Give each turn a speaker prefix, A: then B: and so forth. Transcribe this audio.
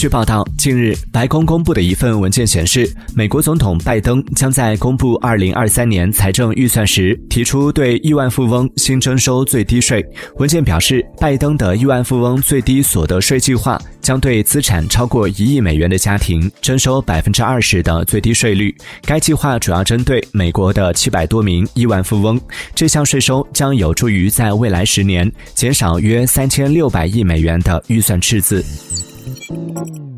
A: 据报道，近日白宫公布的一份文件显示，美国总统拜登将在公布2023年财政预算时提出对亿万富翁新征收最低税。文件表示，拜登的亿万富翁最低所得税计划将对资产超过一亿美元的家庭征收百分之二十的最低税率。该计划主要针对美国的七百多名亿万富翁。这项税收将有助于在未来十年减少约三千六百亿美元的预算赤字。Música